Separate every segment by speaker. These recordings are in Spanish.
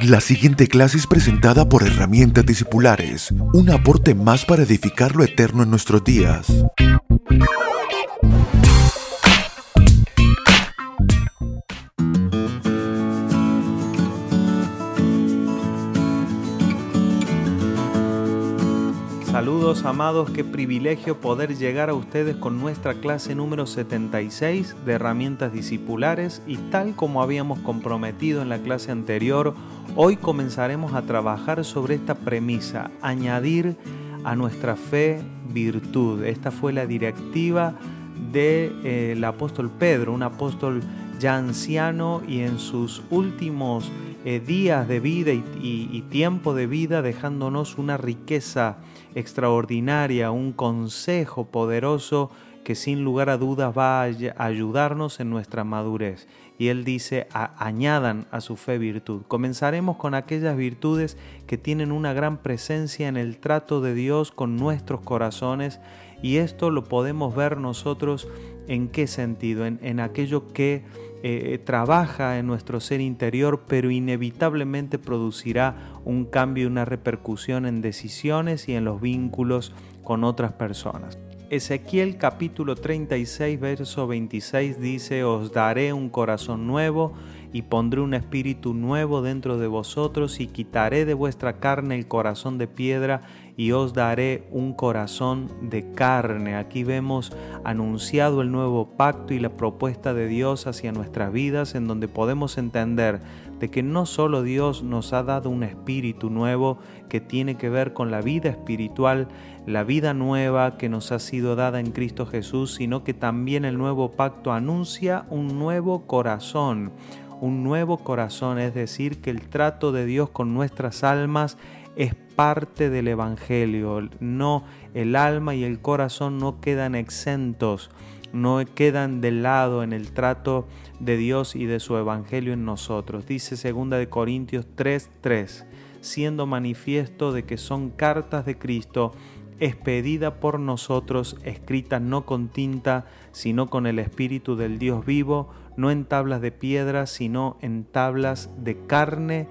Speaker 1: La siguiente clase es presentada por Herramientas Discipulares, un aporte más para edificar lo eterno en nuestros días.
Speaker 2: Amados, qué privilegio poder llegar a ustedes con nuestra clase número 76 de herramientas discipulares y tal como habíamos comprometido en la clase anterior, hoy comenzaremos a trabajar sobre esta premisa, añadir a nuestra fe virtud. Esta fue la directiva del de, eh, apóstol Pedro, un apóstol ya anciano y en sus últimos eh, días de vida y, tiempo de vida dejándonos una riqueza extraordinaria, un consejo poderoso que sin lugar a dudas va a ayudarnos en nuestra madurez. Y él dice, añadan a su fe virtud. Comenzaremos con aquellas virtudes que tienen una gran presencia en el trato de Dios con nuestros corazones. Y esto lo podemos ver nosotros en qué sentido, en, aquello que eh, trabaja en nuestro ser interior, pero inevitablemente producirá un cambio, una repercusión en decisiones y en los vínculos con otras personas. Ezequiel capítulo 36, verso 26 dice, Os daré un corazón nuevo y pondré un espíritu nuevo dentro de vosotros y quitaré de vuestra carne el corazón de piedra y os daré un corazón de carne. Aquí vemos anunciado el nuevo pacto y la propuesta de Dios hacia nuestras vidas en donde podemos entender de que no solo Dios nos ha dado un espíritu nuevo que tiene que ver con la vida espiritual, la vida nueva que nos ha sido dada en Cristo Jesús, sino que también el nuevo pacto anuncia un nuevo corazón, un nuevo corazón, es decir, que el trato de Dios con nuestras almas es parte del Evangelio. No, el alma y el corazón no quedan exentos, no quedan de lado en el trato de Dios y de su Evangelio en nosotros. Dice 2 de Corintios 3:3, siendo manifiesto de que son cartas de Cristo expedida por nosotros, escrita no con tinta, sino con el Espíritu del Dios vivo, no en tablas de piedra, sino en tablas de carne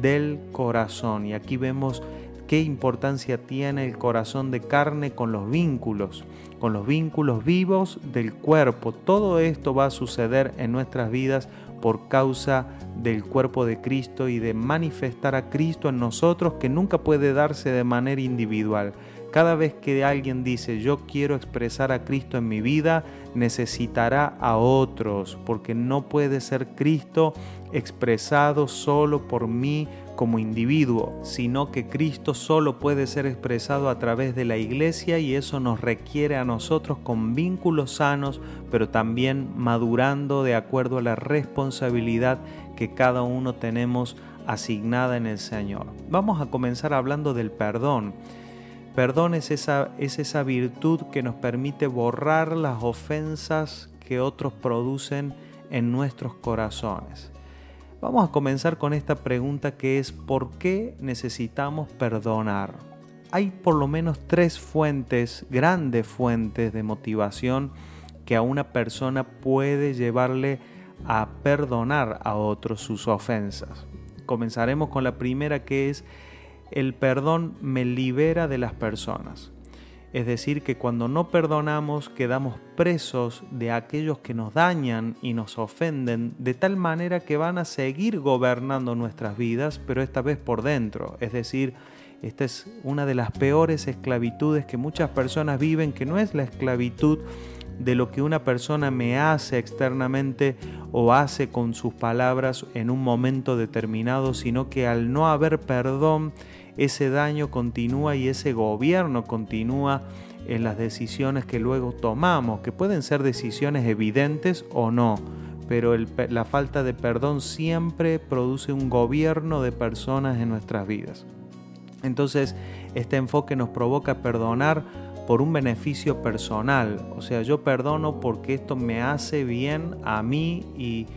Speaker 2: del corazón. Y aquí vemos qué importancia tiene el corazón de carne con los vínculos, con los vínculos vivos del cuerpo. Todo esto va a suceder en nuestras vidas por causa del cuerpo de Cristo y de manifestar a Cristo en nosotros que nunca puede darse de manera individual. Cada vez que alguien dice yo quiero expresar a Cristo en mi vida, necesitará a otros, porque no puede ser Cristo expresado solo por mí como individuo, sino que Cristo solo puede ser expresado a través de la iglesia y eso nos requiere a nosotros con vínculos sanos, pero también madurando de acuerdo a la responsabilidad que cada uno tenemos asignada en el Señor. Vamos a comenzar hablando del perdón. Perdón es esa, es esa virtud que nos permite borrar las ofensas que otros producen en nuestros corazones. Vamos a comenzar con esta pregunta que es ¿por qué necesitamos perdonar? Hay por lo menos tres fuentes, grandes fuentes de motivación que a una persona puede llevarle a perdonar a otros sus ofensas. Comenzaremos con la primera que es el perdón me libera de las personas. Es decir, que cuando no perdonamos quedamos presos de aquellos que nos dañan y nos ofenden de tal manera que van a seguir gobernando nuestras vidas, pero esta vez por dentro. Es decir, esta es una de las peores esclavitudes que muchas personas viven, que no es la esclavitud de lo que una persona me hace externamente o hace con sus palabras en un momento determinado, sino que al no haber perdón, ese daño continúa y ese gobierno continúa en las decisiones que luego tomamos, que pueden ser decisiones evidentes o no, pero la falta de perdón siempre produce un gobierno de personas en nuestras vidas. Entonces, este enfoque nos provoca perdonar por un beneficio personal, o sea, yo perdono porque esto me hace bien a mí y,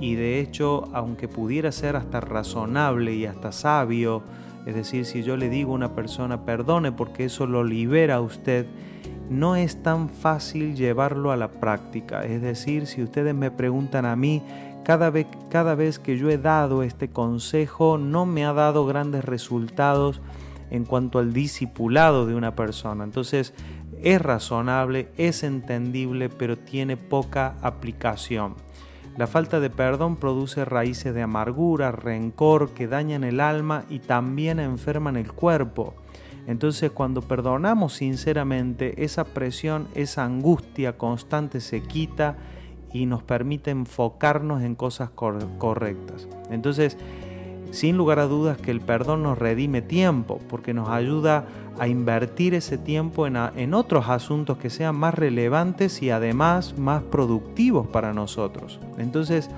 Speaker 2: y de hecho, aunque pudiera ser hasta razonable y hasta sabio, es decir, si yo le digo a una persona perdone porque eso lo libera a usted, no es tan fácil llevarlo a la práctica. Es decir, si ustedes me preguntan a mí, cada vez, cada vez que yo he dado este consejo no me ha dado grandes resultados en cuanto al discipulado de una persona. Entonces es razonable, es entendible, pero tiene poca aplicación. La falta de perdón produce raíces de amargura, rencor que dañan el alma y también enferman el cuerpo. Entonces cuando perdonamos sinceramente, esa presión, esa angustia constante se quita y nos permite enfocarnos en cosas correctas. Entonces, sin lugar a dudas que el perdón nos redime tiempo, porque nos ayuda a invertir ese tiempo en, otros asuntos que sean más relevantes y además más productivos para nosotros. Entonces,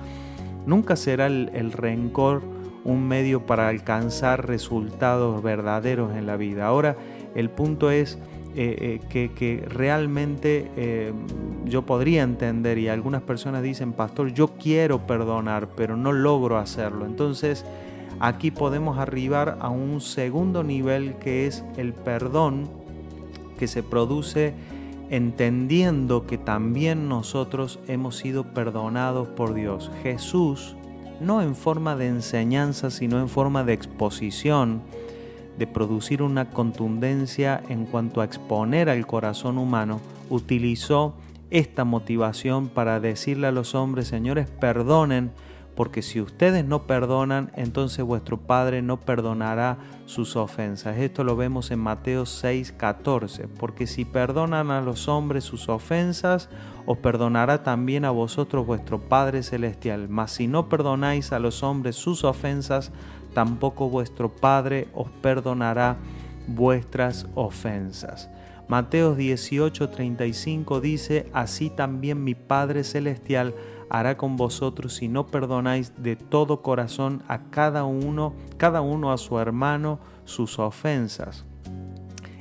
Speaker 2: nunca será el, rencor un medio para alcanzar resultados verdaderos en la vida. Ahora, el punto es eh, eh, que, realmente eh, yo podría entender y algunas personas dicen, pastor, yo quiero perdonar, pero no logro hacerlo. Entonces, Aquí podemos arribar a un segundo nivel que es el perdón que se produce entendiendo que también nosotros hemos sido perdonados por Dios. Jesús, no en forma de enseñanza, sino en forma de exposición, de producir una contundencia en cuanto a exponer al corazón humano, utilizó esta motivación para decirle a los hombres, señores, perdonen, porque si ustedes no perdonan, entonces vuestro Padre no perdonará sus ofensas. Esto lo vemos en Mateo 6, 14, porque si perdonan a los hombres sus ofensas, os perdonará también a vosotros vuestro Padre Celestial. Mas si no perdonáis a los hombres sus ofensas, tampoco vuestro Padre os perdonará vuestras ofensas. Mateo 18, 35 dice, así también mi Padre Celestial hará con vosotros si no perdonáis de todo corazón a cada uno, cada uno a su hermano sus ofensas.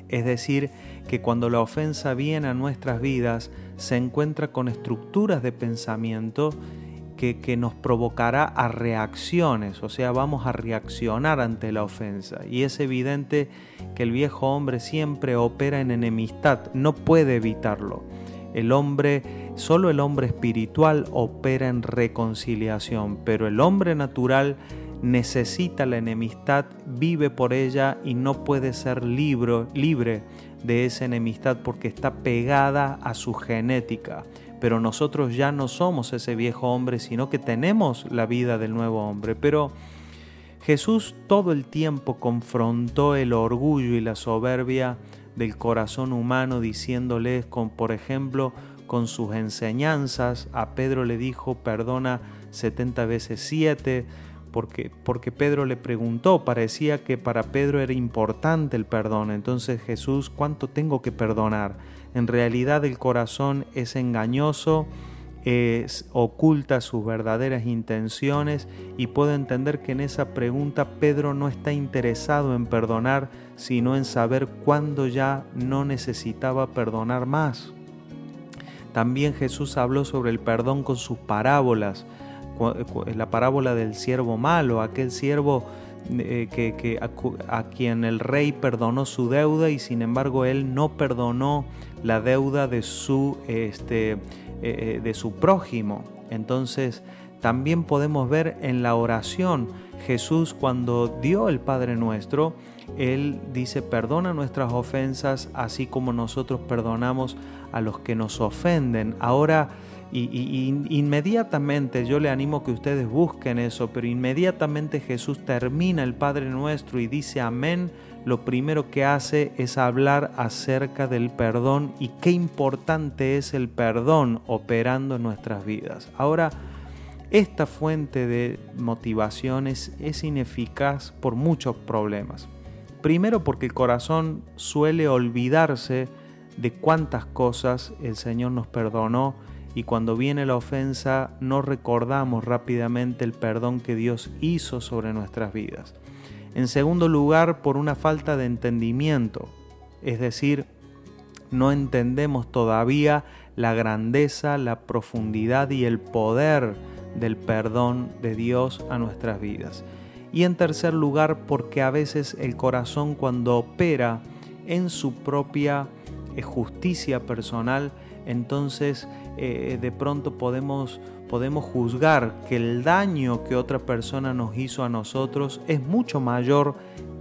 Speaker 2: Es decir, que cuando la ofensa viene a nuestras vidas, se encuentra con estructuras de pensamiento que, nos provocará a reacciones, o sea, vamos a reaccionar ante la ofensa. Y es evidente que el viejo hombre siempre opera en enemistad, no puede evitarlo. El hombre, solo el hombre espiritual opera en reconciliación, pero el hombre natural necesita la enemistad, vive por ella y no puede ser libre de esa enemistad porque está pegada a su genética. Pero nosotros ya no somos ese viejo hombre, sino que tenemos la vida del nuevo hombre. Pero Jesús todo el tiempo confrontó el orgullo y la soberbia del corazón humano diciéndoles, con, por ejemplo, con sus enseñanzas, a Pedro le dijo, perdona 70 veces 7, porque, porque Pedro le preguntó, parecía que para Pedro era importante el perdón, entonces Jesús, ¿cuánto tengo que perdonar? En realidad el corazón es engañoso, es, oculta sus verdaderas intenciones y puedo entender que en esa pregunta Pedro no está interesado en perdonar, sino en saber cuándo ya no necesitaba perdonar más. También Jesús habló sobre el perdón con sus parábolas, la parábola del siervo malo, aquel siervo eh, a, quien el rey perdonó su deuda y sin embargo él no perdonó la deuda de su este, eh, eh, de su prójimo. Entonces también podemos ver en la oración Jesús cuando dio el Padre nuestro, Él dice, perdona nuestras ofensas así como nosotros perdonamos a los que nos ofenden. Ahora, y, inmediatamente yo le animo que ustedes busquen eso, pero inmediatamente Jesús termina el Padre nuestro y dice amén lo primero que hace es hablar acerca del perdón y qué importante es el perdón operando en nuestras vidas. Ahora, esta fuente de motivaciones es ineficaz por muchos problemas. Primero porque el corazón suele olvidarse de cuántas cosas el Señor nos perdonó y cuando viene la ofensa no recordamos rápidamente el perdón que Dios hizo sobre nuestras vidas. En segundo lugar, por una falta de entendimiento, es decir, no entendemos todavía la grandeza, la profundidad y el poder del perdón de Dios a nuestras vidas. Y en tercer lugar, porque a veces el corazón cuando opera en su propia eh, justicia personal entonces eh, de pronto podemos, podemos juzgar que el daño que otra persona nos hizo a nosotros es mucho mayor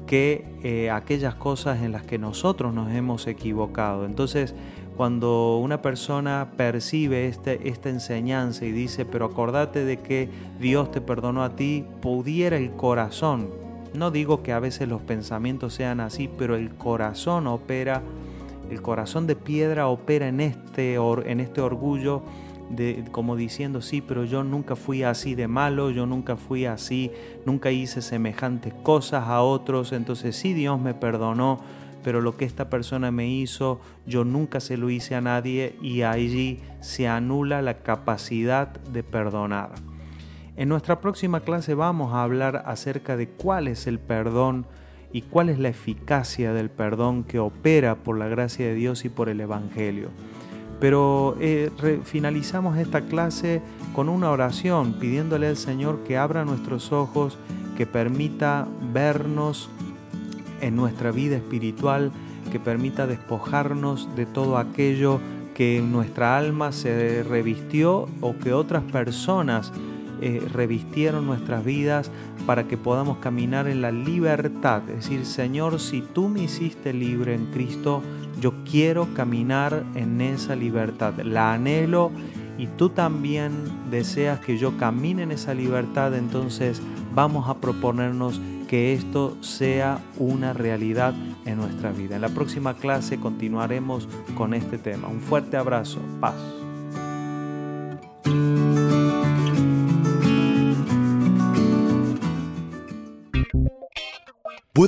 Speaker 2: que eh, aquellas cosas en las que nosotros nos hemos equivocado. Entonces, cuando una persona percibe este, esta enseñanza y dice, pero acordate de que Dios te perdonó a ti, pudiera el corazón, no digo que a veces los pensamientos sean así, pero el corazón opera el corazón de piedra opera en este, en este orgullo de, como diciendo, sí, pero yo nunca fui así de malo, yo nunca fui así, nunca hice semejantes cosas a otros, entonces sí Dios me perdonó, pero lo que esta persona me hizo, yo nunca se lo hice a nadie y allí se anula la capacidad de perdonar. En nuestra próxima clase vamos a hablar acerca de cuál es el perdón y cuál es la eficacia del perdón que opera por la gracia de Dios y por el Evangelio. Pero eh, finalizamos esta clase con una oración pidiéndole al Señor que abra nuestros ojos, que permita vernos en nuestra vida espiritual, que permita despojarnos de todo aquello que en nuestra alma se revistió o que otras personas eh, revistieron nuestras vidas para que podamos caminar en la libertad. Es decir, Señor, si tú me hiciste libre en Cristo, yo quiero caminar en esa libertad. La anhelo y tú también deseas que yo camine en esa libertad, entonces vamos a proponernos que esto sea una realidad en nuestra vida. En la próxima clase continuaremos con este tema. Un fuerte abrazo. Paz.